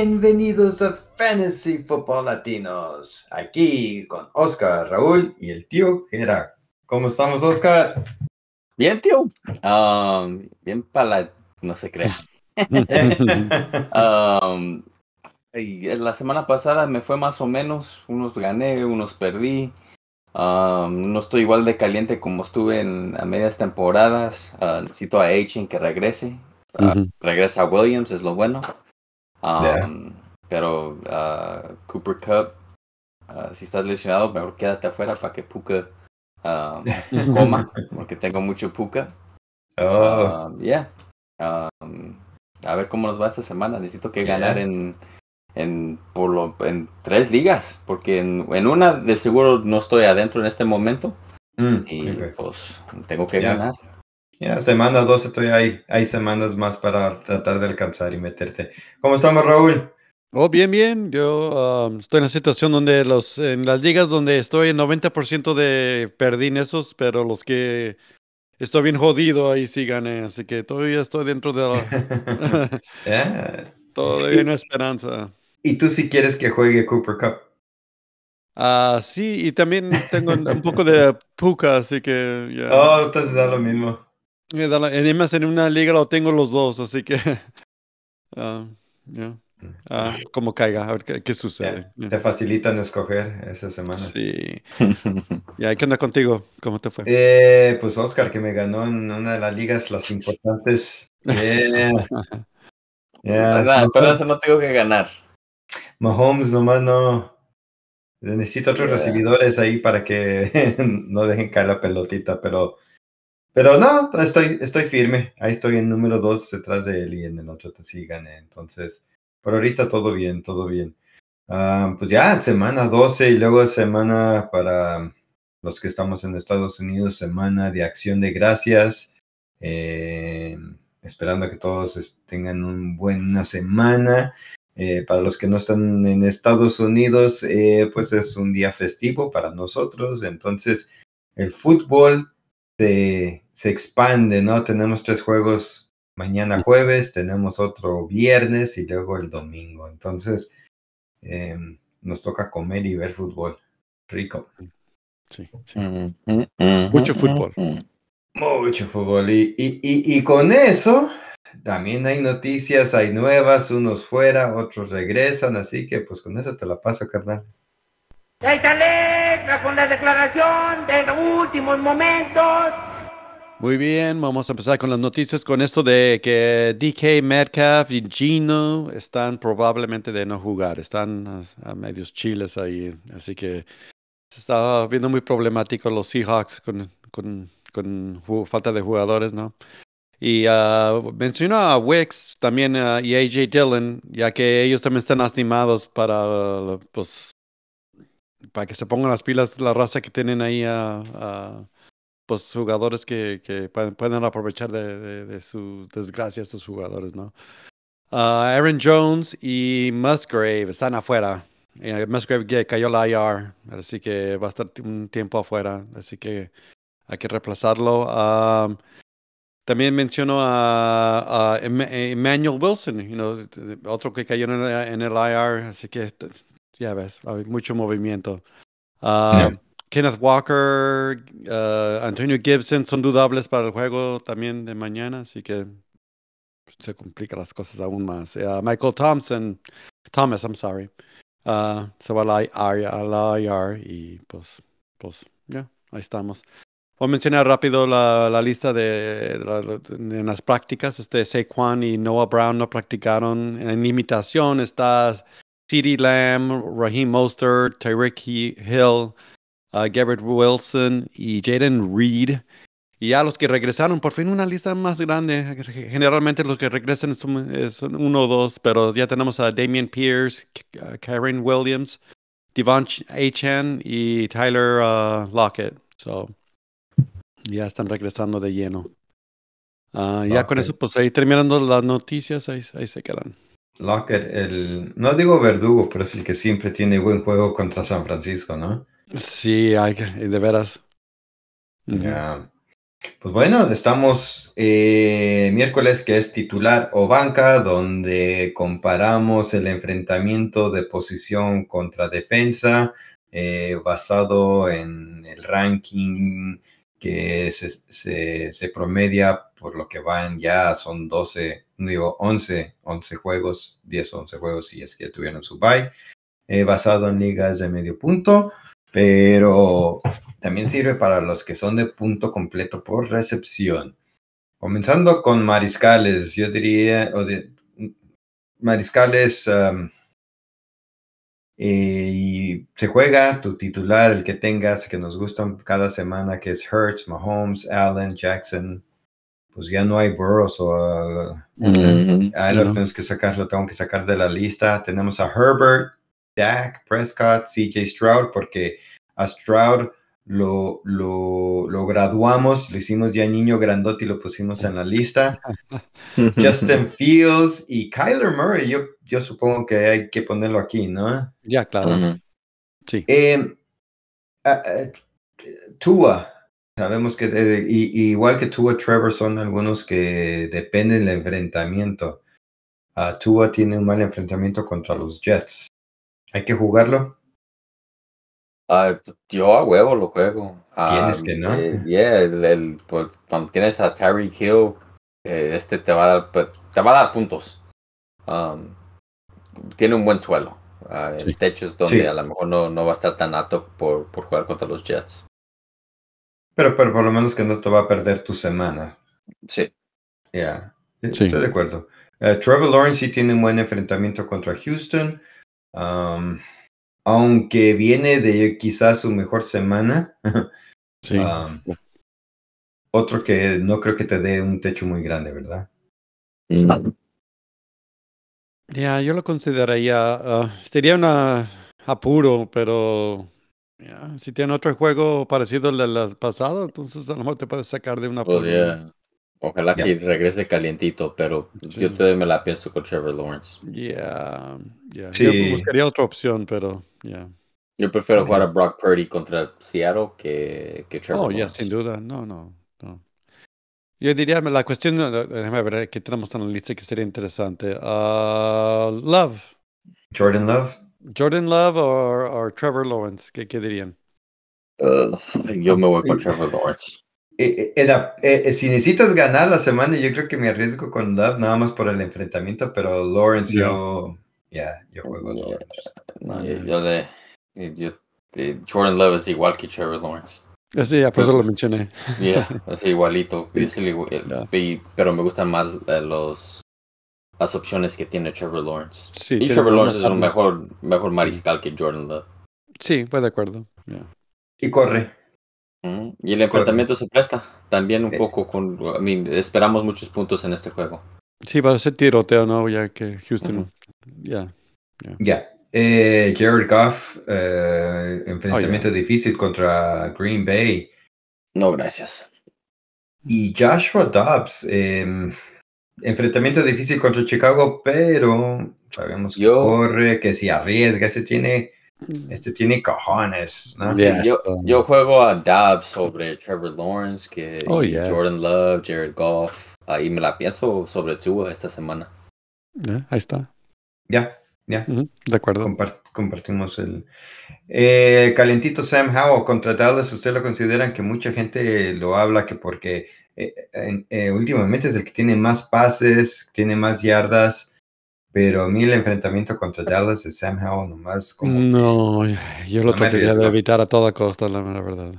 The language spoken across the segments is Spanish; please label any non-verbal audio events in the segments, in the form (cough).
Bienvenidos a Fantasy Football Latinos. Aquí con Oscar, Raúl y el tío Gera. ¿Cómo estamos, Oscar? Bien, tío. Um, bien para no se crea. (laughs) um, la semana pasada me fue más o menos. Unos gané, unos perdí. Um, no estoy igual de caliente como estuve en a medias temporadas. Uh, necesito a Achen que regrese. Uh, regresa a Williams, es lo bueno. Um, Pero uh, Cooper Cup, uh, si estás lesionado, mejor quédate afuera para que Puka um, (laughs) coma, porque tengo mucho Puka. Oh. Um, yeah. Um, a ver cómo nos va esta semana. Necesito que Yeah. ganar en, en, por lo, en tres ligas, porque en, en una de seguro no estoy adentro en este momento Mm, y pues tengo que Yeah. ganar. Ya, semana 12 estoy ahí. Hay semanas más para tratar de alcanzar y meterte. ¿Cómo estamos, Raúl? Oh, bien, bien. Yo um, estoy en una situación donde los, en las ligas donde estoy, el 90% de perdí en esos, pero los que estoy bien jodido, ahí sí gané. Así que todavía estoy dentro de la... (laughs) (laughs) Yeah. todavía hay esperanza. ¿Y tú si quieres que juegue Cooper Cup? Ah, sí, y también tengo un poco de puca, así que ya. Oh, entonces da lo mismo. Además, en una liga lo tengo los dos, así que... (laughs) ah, ya. Ah, como caiga, a ver qué, qué sucede. Te facilitan escoger esa semana. Sí. (laughs) Ya, ¿qué onda contigo? ¿Cómo te fue? Eh, pues Oscar, que me ganó en una de las ligas, las importantes. (laughs) Yeah. Yeah. ¿Verdad? Pero eso no tengo que ganar. Mahomes nomás no. Necesito otros Yeah. recibidores ahí para que no dejen caer la pelotita, pero. Pero no, estoy, estoy firme. Ahí estoy en número dos detrás de él y en el otro sí gané. Entonces, por ahorita todo bien, todo bien. Ah, pues ya, semana 12 y luego semana para los que estamos en Estados Unidos, semana de acción de gracias. Eh, esperando que todos tengan una buena semana. Eh, para los que no están en Estados Unidos, eh, pues es un día festivo para nosotros. Entonces, el fútbol se, se expande, ¿no? Tenemos tres juegos mañana jueves, tenemos otro viernes y luego el domingo. Entonces, eh, nos toca comer y ver fútbol. Rico. Sí, sí. Mucho fútbol. Mucho fútbol. Y, y, y, y con eso, también hay noticias, hay nuevas, unos fuera, otros regresan, así que pues con eso te la paso, carnal. Esta letra con la declaración de los últimos momentos. Muy bien, vamos a empezar con las noticias con esto de que DK Metcalf y Gino están probablemente de no jugar, están a, a medios chiles ahí, así que se está viendo muy problemático los Seahawks con, con, con falta de jugadores, ¿no? Y ah, menciono a Wicks también ah, y AJ Dillon, ya que ellos también están lastimados para, pues, para que se pongan las pilas la raza que tienen ahí a, a, pues jugadores que, que pueden, aprovechar de, de, de su desgracia estos jugadores, ¿no? Ah, Aaron Jones y Musgrave están afuera. Eh, Musgrave cayó la IR, así que va a estar un tiempo afuera, así que hay que reemplazarlo. Um, también menciono a, a Em- Emmanuel Wilson, you know, otro que cayó en el, en el IR, así que ya ves, hay mucho movimiento. Yeah. Kenneth Walker, uh, Antonio Gibson son dudables para el juego también de mañana, así que se complican las cosas aún más. Uh, Michael Thompson, Thomas, I'm sorry, uh, se va a la, IR a la IR y pues, pues, ya, ahí estamos. Voy a mencionar rápido la, la lista de, en las prácticas. Este Saquon y Noah Brown no practicaron. En imitación está CeeDee Lamb, Raheem Mostert, Tyreek Hill, uh, Garrett Wilson y Jaden Reed. Y ya los que regresaron, por fin una lista más grande. Generalmente los que regresan son, eh, son uno o dos, pero ya tenemos a Damian Pierce, K- uh, Karen Williams, Devon Ch- Achan y Tyler uh, Lockett. So, ya están regresando de lleno. Ah, ya con eso, pues ahí terminando las noticias, ahí, ahí se quedan. Lockett, el, no digo verdugo, pero es el que siempre tiene buen juego contra San Francisco, ¿no? Sí, hay, que- de veras. Ya. Pues bueno, estamos eh, miércoles que es titular o banca, donde comparamos el enfrentamiento de posición contra defensa eh, basado en el ranking que se, se, promedia por lo que van ya, son 12, digo 11, 11 juegos, 10, 11 juegos si es que estuvieron su bye, eh, basado en ligas de medio punto, pero también sirve para los que son de punto completo por recepción. Comenzando con mariscales, yo diría, o de, mariscales, eh, y se juega tu titular, el que tengas, que nos gustan cada semana, que es Hurts, Mahomes, Allen, Jackson. Pues ya no hay Burrows o uh, Mm, Mm-hmm. ahí lo tenemos que sacar, lo tengo que sacar de la lista. Tenemos a Herbert, Dak, Prescott, CJ Stroud, porque a Stroud lo, lo, lo graduamos, lo hicimos ya niño grandote y lo pusimos en la lista. (laughs) Justin Fields y Kyler Murray, yo, yo supongo que hay que ponerlo aquí, ¿no? Ya, claro. Sí. Eh, ah, ah, Tua, sabemos que y- y igual que Tua, Trevor son algunos que dependen del enfrentamiento. Ah, Tua tiene un mal enfrentamiento contra los Jets. ¿Hay que jugarlo? Ah, yo a huevo lo juego. Tienes Ah, que, ¿no? eh, yeah, el, el- cuando tienes a Tyreek Hill, eh, este te va a dar, pues, te va a dar puntos. Um, tiene un buen suelo. Ah, Sí. El techo es donde Sí. a lo mejor no, no va a estar tan alto por, por jugar contra los Jets. Pero, pero por lo menos que no te va a perder tu semana. Sí. Ya, eh, Sí. estoy de acuerdo. Eh, Trevor Lawrence sí tiene un buen enfrentamiento contra Houston. Um, aunque viene de quizás su mejor semana. (laughs) Sí. um, otro que no creo que te dé un techo muy grande, ¿verdad? Mm. Ya, yo lo consideraría. ah, sería una apuro, pero ya, si tiene otro juego parecido al del pasado, entonces a lo mejor te puedes sacar de una apuro. yeah. Ojalá que regrese calientito, pero Sí. yo todavía me la pienso con Trevor Lawrence. Ya, ya. Sí. Yo buscaría otra opción, pero ya. Yo prefiero jugar a. Brock Purdy contra Seattle que, que Trevor Oh, ya, sin duda. No, no. Yo diría, la cuestión, déjame ver qué tenemos en la lista que sería interesante. Ah, Love. Jordan Love. Jordan Love o o Trevor Lawrence, ¿qué, qué dirían? Yo me voy con Trevor Lawrence. Eh, eh, era- eh, si necesitas ganar la semana, yo creo que me arriesgo con Love nada más por el enfrentamiento, pero Lawrence yo, ya, yo juego Ya. Lawrence. No, Yeah. yo, yo de, yo- de- Jordan Love es igual que Trevor Lawrence. Sí, ya, por eso lo mencioné. Yeah, es igualito. (laughs) es el igu- el- Ya. y- pero me gustan más eh, los las opciones que tiene Trevor Lawrence. Sí, y Trevor Lawrence es un mejor, mejor mariscal que Jordan Love. Sí, voy de acuerdo. Y corre. Y el enfrentamiento se presta también un Eh. poco con. I mean, esperamos muchos puntos en este juego. Sí, va a ser tiroteo, ¿no? Ya que Houston. Ya. Ya. Eh, Jared Goff, eh, enfrentamiento difícil contra Green Bay. No, gracias. Y Joshua Dobbs, em, enfrentamiento difícil contra Chicago, pero sabemos que Yo- corre, que si arriesga, este tiene, este tiene cojones, ¿no? Ya, yo, juego a Dobbs sobre Trevor Lawrence, que Oh, yeah. Jordan Love, Jared Goff. Ahí me la pienso sobre Tua esta semana. ya, ahí está. Ya, ya, De acuerdo. compar- compartimos el... Eh, calentito Sam Howell contra Dallas, ¿usted lo consideran que mucha gente lo habla que porque eh, eh, últimamente es el que tiene más pases, tiene más yardas, pero a mí el enfrentamiento contra Dallas de Sam Howell nomás como... que- No, yo lo No trataría de evitar a toda costa, la mera verdad.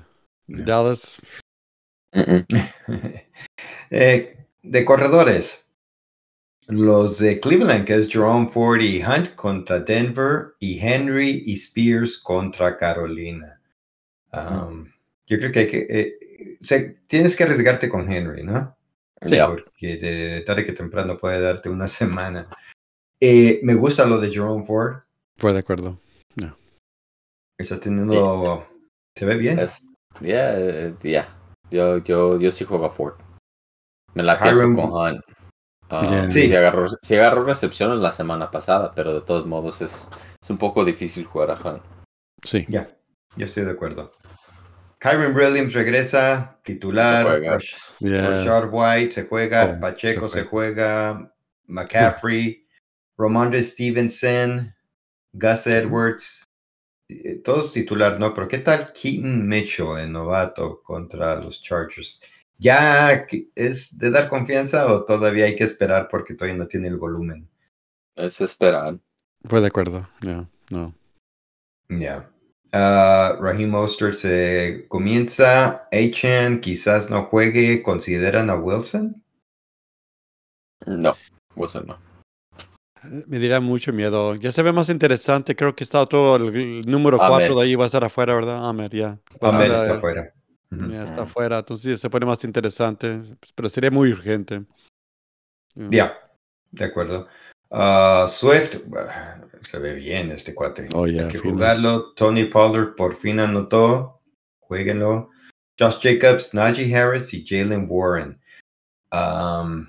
No. Dallas. (laughs) Eh, de corredores, los de Cleveland, que es Jerome Ford y Hunt contra Denver, y Henry y Spears contra Carolina. Um, Yo creo que hay que. eh, o sea, tienes que arriesgarte con Henry, ¿no? Ya. Porque de tarde que temprano puede darte una semana. Eh, me gusta lo de Jerome Ford. voy de acuerdo. Está teniendo. Se ve bien. Es, yeah, eh, yeah. Yo, yo, yo sí juego a Ford. Me la pienso Hiram- con Hunt. Ah, Yeah. Sí. sí. agarró, sí agarró recepciones la semana pasada, pero de todos modos es, es un poco difícil jugar a Hunt. Sí. Ya, yo estoy de acuerdo. Kyron Williams regresa, titular. Juega. Rash- Yeah. White se juega, Oh, Pacheco se se juega, McCaffrey, Ramondre Stevenson, Gus Edwards, eh, todos titular, ¿no? Pero ¿qué tal Keaton Mitchell, el novato, contra los Chargers? ¿Ya es de dar confianza o todavía hay que esperar porque todavía no tiene el volumen? Es esperar. Fue de acuerdo. Yeah. No. Ya. Ah, Raheem Mostert se comienza. Achan quizás no juegue. ¿Consideran a Wilson? No, Wilson no. Me dirá mucho miedo. Ya se ve más interesante. Creo que está todo el, el número 4 Ahmed. de ahí va a estar afuera, ¿verdad? Ahmed, ya. Va a Ahmed estar, está eh, afuera. Ya está afuera. Entonces se pone más interesante. Pero sería muy urgente. Ya, de acuerdo. Ah, Swift, (sighs) se ve bien este cuate. Oh, ya, Hay que fino. jugarlo. Tony Pollard por fin anotó. Jueguenlo. Josh Jacobs, Najee Harris y Jalen Warren. Um,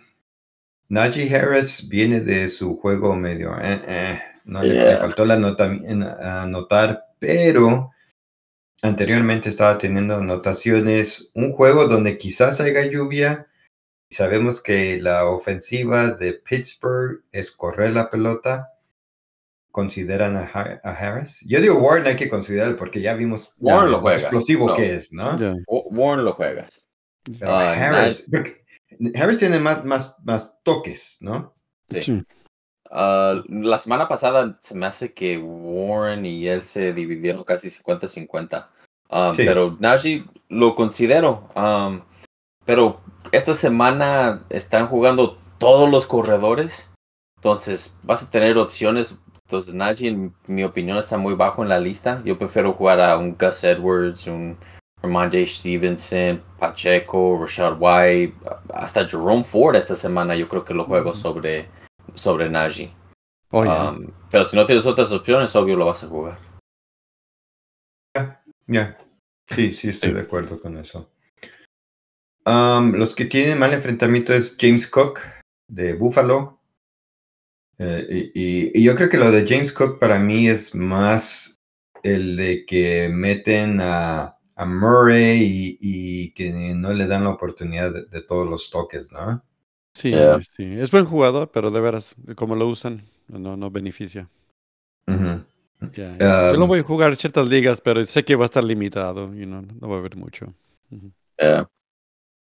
Najee Harris viene de su juego medio. eh, eh, no le, le Yeah. faltó la nota, anotar, pero anteriormente estaba teniendo anotaciones. Un juego donde quizás haya lluvia. Sabemos que la ofensiva de Pittsburgh es correr la pelota. ¿Consideran a, Ha- a Harris? Yo digo Warren hay que considerar porque ya vimos Warren lo juegas, explosivo no. que es, ¿no? Warren lo juegas. Pero Ah, Harris, Harris tiene más, más, más toques, ¿no? Sí. Sí. Ah, la semana pasada se me hace que Warren y él se dividieron casi 50-50. Um, Sí. Pero Najee lo considero. um, pero esta semana están jugando todos los corredores. Entonces vas a tener opciones. Entonces Najee, en mi opinión, está muy bajo en la lista. Yo prefiero jugar a un Gus Edwards, un Ramondre Stevenson, Pacheco, Rashad White, hasta Jerome Ford esta semana. Yo creo que lo juego sobre, sobre Najee. Oh. Um, pero si no tienes otras opciones, obvio lo vas a jugar. Ya. Sí, sí, estoy Sí. de acuerdo con eso. Um, los que tienen mal enfrentamiento es James Cook de Buffalo. Eh, y, y- y yo creo que lo de James Cook para mí es más el de que meten a, a Murray y, y que no le dan la oportunidad de, de todos los toques, ¿no? Sí, Yeah. sí. Es buen jugador, pero de veras, como lo usan, no, no beneficia. Yo Um, lo voy a jugar en ciertas ligas, pero sé que va a estar limitado y no, no va a haber mucho. Ujú. Yeah.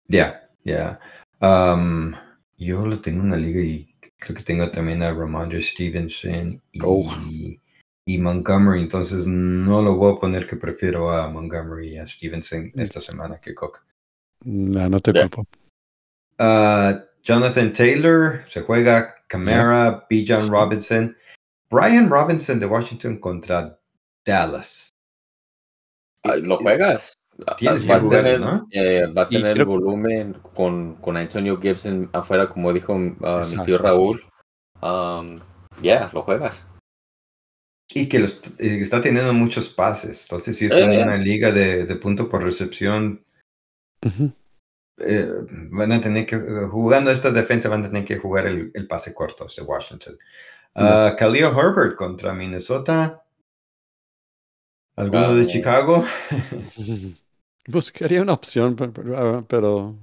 Ya, ya. Um, yo lo tengo en una liga y creo que tengo también a Ramondre Stevenson y, Oh. y Montgomery, entonces no lo voy a poner que prefiero a Montgomery y a Stevenson esta semana que Cook. No, no te culpo. Ah, Jonathan Taylor se juega Camara, B. John Sí. Robinson, Brian Robinson de Washington contra Dallas. ¿Lo juegas? Tienes va que a jugarlo, tener, ¿no? eh, va a tener creo- volumen con, con Antonio Gibson afuera, como dijo ah, mi tío Raúl. Um, yeah, lo juegas. Y que los, eh, está teniendo muchos pases. Entonces, si es Eh, en eh. una liga de, de punto por recepción, Ujú. Eh, van a tener que, eh, jugando esta defensa, van a tener que jugar el, el pase corto de Washington. Ah, Khalil Herbert contra Minnesota. ¿Alguno de Ah. Chicago? (laughs) Buscaría una opción, pero, ah, pero,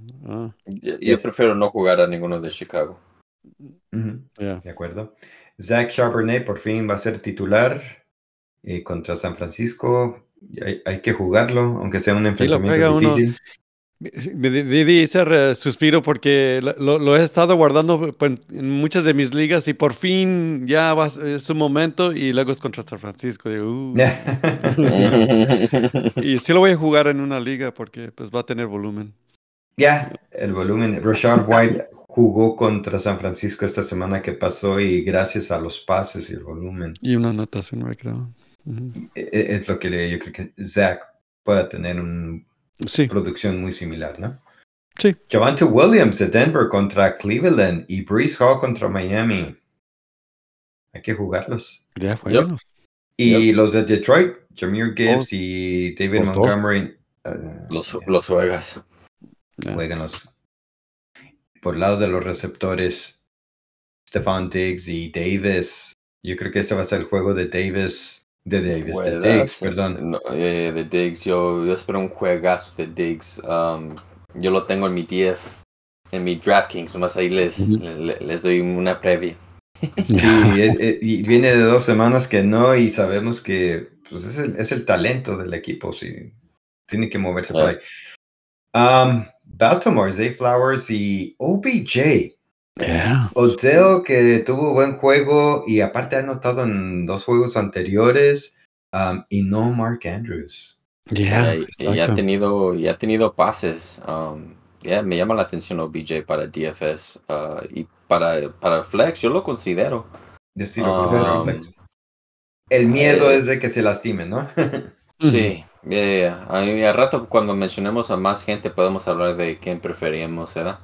Yo, yo Es- prefiero no jugar a ninguno de Chicago. De acuerdo. Zach Charbonnet por fin va a ser titular eh, contra San Francisco. Hay, hay que jugarlo, aunque sea un enfrentamiento uno. Me di- ese re- suspiro porque lo, lo- he estado guardando pues, en muchas de mis ligas y por fin ya va, es su momento y luego es contra San Francisco. digo, uh. (laughs) y sí lo voy a jugar en una liga porque pues va a tener volumen. Ya, el volumen. Rashard White jugó contra San Francisco esta semana que pasó y gracias a los pases y el volumen, Y una anotación, me creo. Ujú. e- e- es lo que le- yo creo que Zach pueda tener una Sí, producción muy similar, ¿no? Sí. Javante Williams de Denver contra Cleveland y Brees Hall contra Miami. Hay que jugarlos. ya jueguenos. Y los de Detroit, Jameer Gibbs y David los. Montgomery. eh, los, los juegas. Ya. jueguenlos. Por el lado de los receptores, Stefan Diggs y Davis. Yo creo que este va a ser el juego de Davis De Davis, de. Diggs, perdón. No, eh, de Diggs, yo, yo espero un juegazo de Diggs. Um, yo lo tengo en mi DF, en mi DraftKings, nomás ahí les, le- les doy una previa. Sí, (laughs) es- es- y viene de dos semanas que no, y sabemos que pues, es, el, es el talento del equipo, sí. Tiene que moverse por Ah. ahí. Um, Baltimore, Zay Flowers y OBJ. Yeah. Odell que tuvo buen juego y aparte ha anotado en dos juegos anteriores um, y no Mark Andrews. Yeah. y, y ha tenido, y ha tenido pases. Um, yeah, me llama la atención OBJ para DFS uh, y para, para Flex, yo lo considero. Yo sí lo considero Um, flex. El miedo eh, es de que se lastime, ¿no? (laughs) Sí, yeah, yeah. Ahí al rato cuando mencionemos a más gente podemos hablar de quién preferíamos, ¿verdad?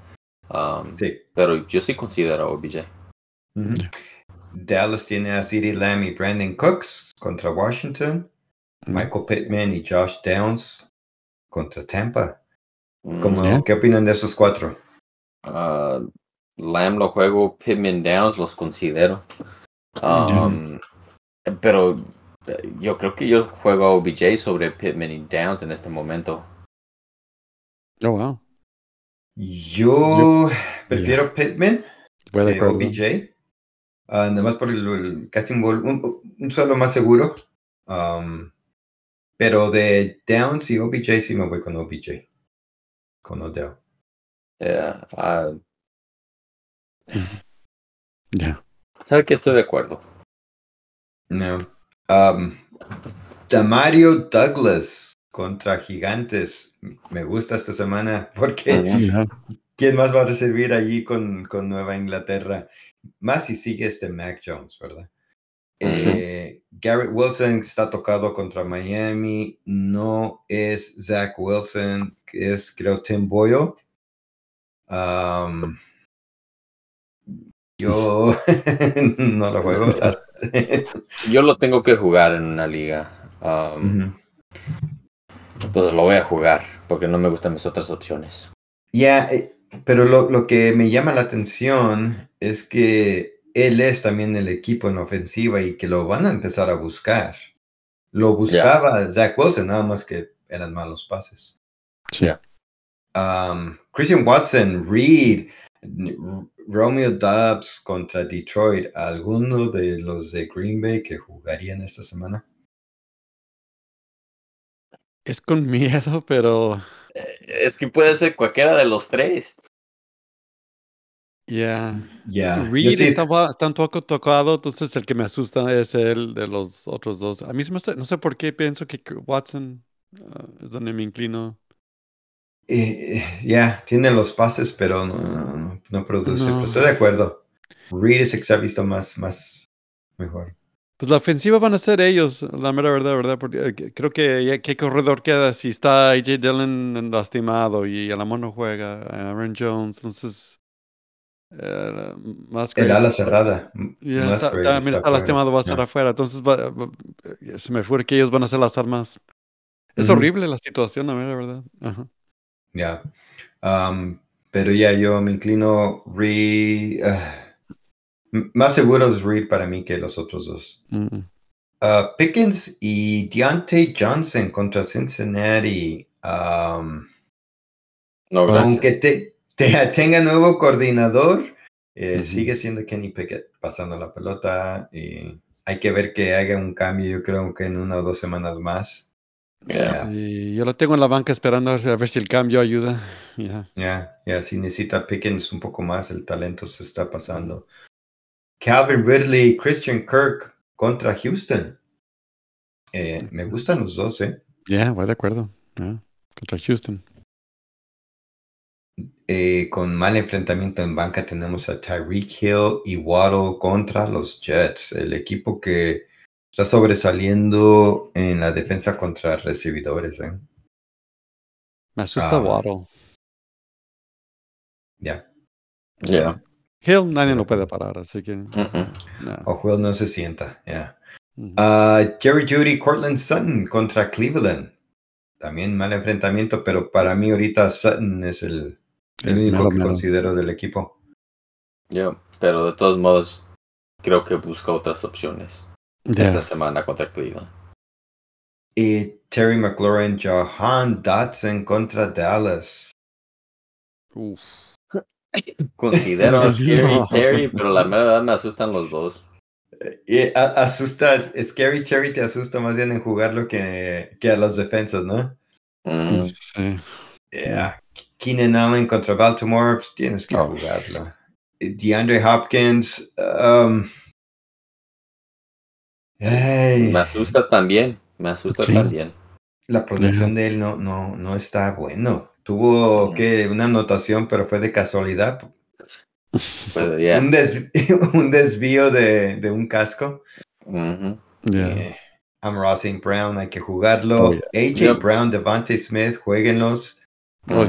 Um, sí. Pero yo sí considero OBJ. Ujú. Dallas tiene a CeeDee Lamb y Brandon Cooks contra Washington. Michael Pittman y Josh Downs contra Tampa. Mm, ¿Cómo- Yeah. ¿Qué opinan de esos cuatro? uh, Lamb lo juego, Pittman Downs los considero. Um, Pero eh, yo creo que yo juego a OBJ sobre Pittman y Downs en este momento. Oh, wow. Yo prefiero Pittman de que acuerdo. OBJ. Nada más por el, el casting ball, un, un solo más seguro. Um, pero de Downs y OBJ sí me voy con OBJ. Con Odell. Yeah, ah, (laughs) Yeah. ¿Sabe que estoy de acuerdo? No. Um, Damario Douglas contra Gigantes. Me gusta esta semana porque. (laughs) ¿quién más va a recibir allí con, con Nueva Inglaterra? Más si sigue este Mac Jones, ¿verdad? Sí. Eh, Garrett Wilson está tocado contra Miami. No es Zach Wilson, es creo Tim Boyle. Um, yo (laughs) no lo juego. Yo lo tengo que jugar en una liga. Um. Entonces lo voy a jugar porque no me gustan mis otras opciones. Ya, eh, pero lo, lo que me llama la atención es que él es también el equipo en ofensiva y que lo van a empezar a buscar. Lo buscaba Zach Wilson, nada más que eran malos pases. Sí. Yeah. Um, Christian Watson, Reed, Romeo Dobbs contra Detroit. ¿Alguno de los de Green Bay que jugarían esta semana? Es con miedo, pero Eh, Es que puede ser cualquiera de los tres. yeah. Ya, Reed sí- estaba tan poco tocado, entonces el que me asusta es el de los otros dos. A mí se me hace- no sé por qué pienso que Watson ah, es donde me inclino. Eh, ya, tiene los pases, pero no, no, no produce. No. Pero estoy de acuerdo. Reed es el que se ha visto más, más mejor. Pues la ofensiva van a ser ellos, la mera verdad, ¿verdad? Porque eh, creo que ya- qué corredor queda si está AJ Dillon lastimado y el amor no juega, Aaron Jones, entonces eh, más El ala cerrada. Musgrave está, también está fuera. lastimado, va a estar Ya. afuera. Entonces, va- va- eh, se me fue que ellos van a ser las armas. Es horrible la situación, la mera verdad. Ya. Um, pero ya yo me inclino ah, m- más seguro es Reed para mí que los otros dos. Mm. Ah, Pickens y Deontay Johnson contra Cincinnati. Um, No, gracias. aunque te, te- (laughs) tenga nuevo coordinador, eh, sigue siendo Kenny Pickett pasando la pelota. Y hay que ver que haga un cambio, yo creo que en una o dos semanas más. Yeah. Sí, yo lo tengo en la banca esperando a ver si, el cambio ayuda. Ya. Ya, ya, si necesita Pickens un poco más, el talento se está pasando. Calvin Ridley, Christian Kirk contra Houston. Eh, me gustan los dos, ¿eh? Ya, voy de acuerdo. Ya, Contra Houston. Eh, Con mal enfrentamiento en banca tenemos a Tyreek Hill y Waddle contra los Jets, el equipo que está sobresaliendo en la defensa contra recibidores, ¿eh? Me asusta Ah. Waddle. Ya. Yeah. Hill nadie lo puede parar, así que. Mm-mm. no. Ojo, no se sienta, ya. Ah, Jerry Judy, Cortland Sutton contra Cleveland. También mal enfrentamiento, pero para mí ahorita Sutton es el, el único mero que mero. considero del equipo. Yeah. Pero de todos modos, creo que busca otras opciones. Esta semana contra Cleveland. Y Terry McLaurin, Johan Dotson contra Dallas. Uf. Considero a Scary No. Terry, pero la verdad me asustan los dos. Y a- asusta, Scary Terry te asusta más bien en jugarlo que, que a las defensas, ¿no? Mm, Sí. Yeah. Keenan Allen contra Baltimore, pues, tienes que Oh. jugarlo. Y DeAndre Hopkins, um, ay, Me asusta también, me asusta Sí. también. la producción de él no, no, no está bueno. Tuvo que una anotación, pero fue de casualidad. Pero Un, des- (laughs) un desvío de, de un casco. Eh, Amon St. Brown, hay que jugarlo. Oh, yeah. AJ Yep. Brown, Devante Smith, jueguenlos. Oh.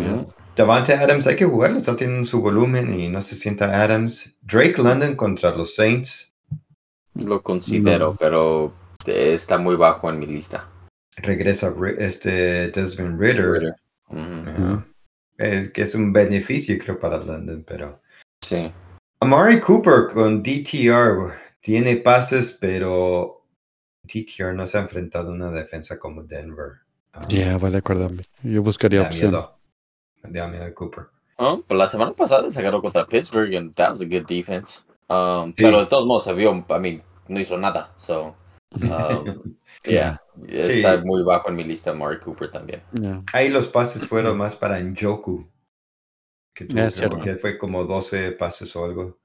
Davante Adams, hay que jugarlo, no tienen su volumen y no se sienta Adams. Drake London contra los Saints. Lo considero, No. pero está muy bajo en mi lista. Regresa este Desmond Ritter. Ritter. Ujú. Ajá. Eh, que es un beneficio, creo, para London, pero. Sí. Amari Cooper con DTR tiene pases, pero DTR no se ha enfrentado a una defensa como Denver. Ah, Ya, voy de acuerdo. Yo buscaría da opción. miedo. Da miedo Cooper. Oh, pues la semana pasada se agarró contra Pittsburgh and that was a good defense. Um, Sí. Pero de todos modos se vio, I mean, no hizo nada. So, (laughs) um, yeah, está muy bajo en mi lista Mari Cooper también. Ahí los pases fueron más para Njoku. Que tuvo- fue como 12 pases o algo.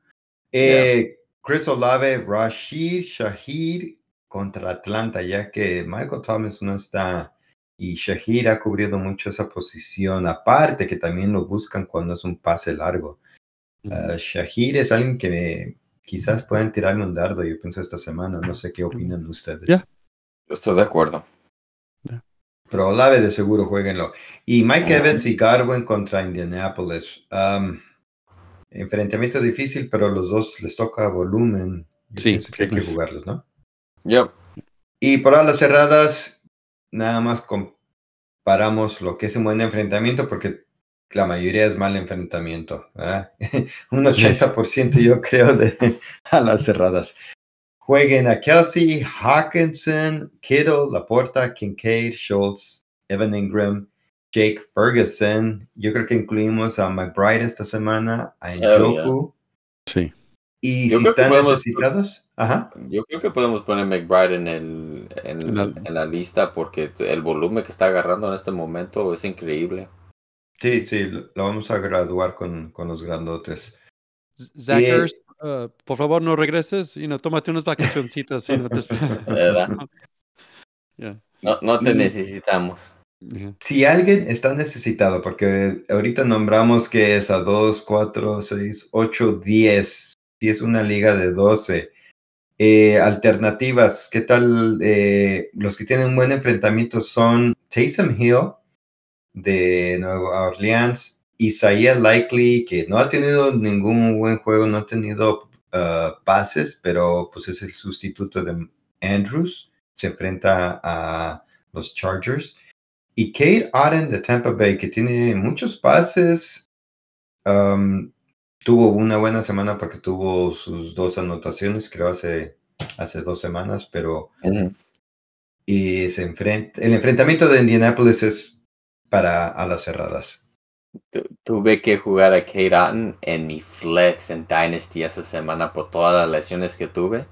Eh, Chris Olave, Rashid Shahid contra Atlanta, ya que Michael Thomas no está y Shahid ha cubrido mucho esa posición. Aparte que también lo buscan cuando es un pase largo. Uh, Shahid es alguien que quizás puedan tirarle un dardo, yo pienso esta semana. No sé qué opinan ustedes. Ya. Estoy de acuerdo. Pero Olave de seguro jueguenlo. Y Mike. Evans y Garwin contra Indianapolis. Um, enfrentamiento difícil, pero los dos les toca volumen. Yo Sí, que hay que jugarlos, ¿no? Yep. Y por las cerradas, nada más comparamos lo que es un buen enfrentamiento, porque la mayoría es mal enfrentamiento. ¿verdad? (laughs) un 80% yo creo de (laughs) a las cerradas. Jueguen a Kelsey, Hawkinson, Kittle, Laporta, Kincaid, Schultz, Evan Ingram, Jake Ferguson. Yo creo que incluimos a McBride esta semana, a Oh, Njoku. Sí. Y Yo si creo que están podemos- necesitados, ajá. Yo creo que podemos poner McBride en, el, en, En la- en la lista porque el volumen que está agarrando en este momento es increíble. Sí, sí, lo lo vamos a graduar con, con los grandotes. Zachers, uh, por favor, no regreses y no tómate unas vacacioncitas. y no te (laughs) ¿Verdad? (laughs) Ya. No, no te Y- necesitamos. Ya. Si alguien está necesitado, porque ahorita nombramos que es a 2, 4, 6, 8, 10, si es una liga de 12. Eh, alternativas, ¿qué tal? Eh, los que tienen un buen enfrentamiento son Taysom Hill de Nueva Orleans, Isaiah Likely, que no ha tenido ningún buen juego, no ha tenido uh, pases, pero pues es el sustituto de Andrews, se enfrenta a los Chargers. Y Kate Aden de Tampa Bay, que tiene muchos pases, um, tuvo una buena semana porque tuvo sus dos anotaciones, creo hace, hace dos semanas, pero y se enfrenta, el enfrentamiento de Indianapolis es para a las cerradas. Tu- Tuve que jugar a Kate Otten en mi flex en Dynasty esa semana por todas las lesiones que tuve.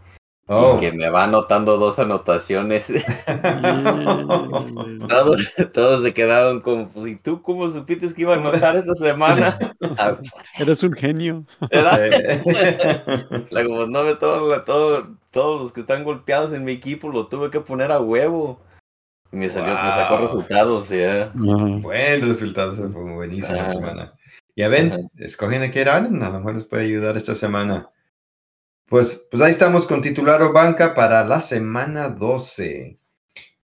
Oh. Y que me va anotando dos anotaciones. (laughs) (laughs) todos, todos se quedaron como, pues, ¿y tú cómo supiste que iba a anotar esta semana? (laughs) Ah, Eres un genio. La como no ve todo, todo- todos los que están golpeados en mi equipo lo tuve que poner a huevo. Y me salió, me sacó Wow. resultados, ya. Ajá. Buen resultado, se fue buenísima Ajá. semana. Ya ven, Ajá. escogen a Kate Allen, a lo mejor les puede ayudar esta semana. Pues, pues ahí estamos con titular o banca para la semana 12.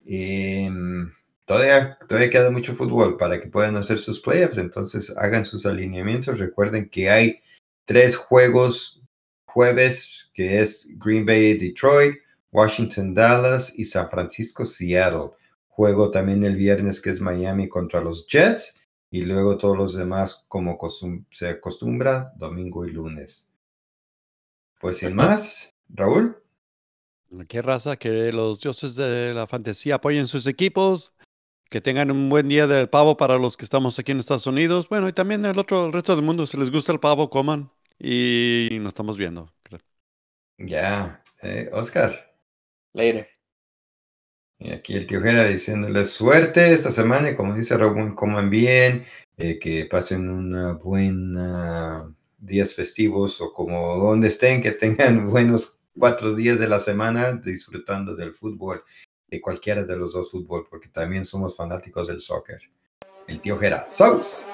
Em, todavía, todavía queda mucho fútbol para que puedan hacer sus playoffs, entonces hagan sus alineamientos. Recuerden que hay tres juegos jueves, que es Green Bay, Detroit, Washington, Dallas y San Francisco, Seattle. Juego también el viernes que es Miami contra los Jets y luego todos los demás como costum- se acostumbra, domingo y lunes. Pues sin más, Raúl. Qué raza, que los dioses de la fantasía apoyen sus equipos, que tengan un buen día del pavo para los que estamos aquí en Estados Unidos. Bueno, y también el otro, el resto del mundo, si les gusta el pavo, coman y nos estamos viendo. Ya, eh, Oscar. Later. Y aquí el tío Jera diciéndole suerte esta semana y como dice Raúl, coman bien, eh, que pasen una buena días festivos o como donde estén, que tengan (laughs) buenos cuatro días de la semana disfrutando del fútbol, de cualquiera de los dos fútbol, porque también somos fanáticos del soccer. El tío Gerard. ¡Saus!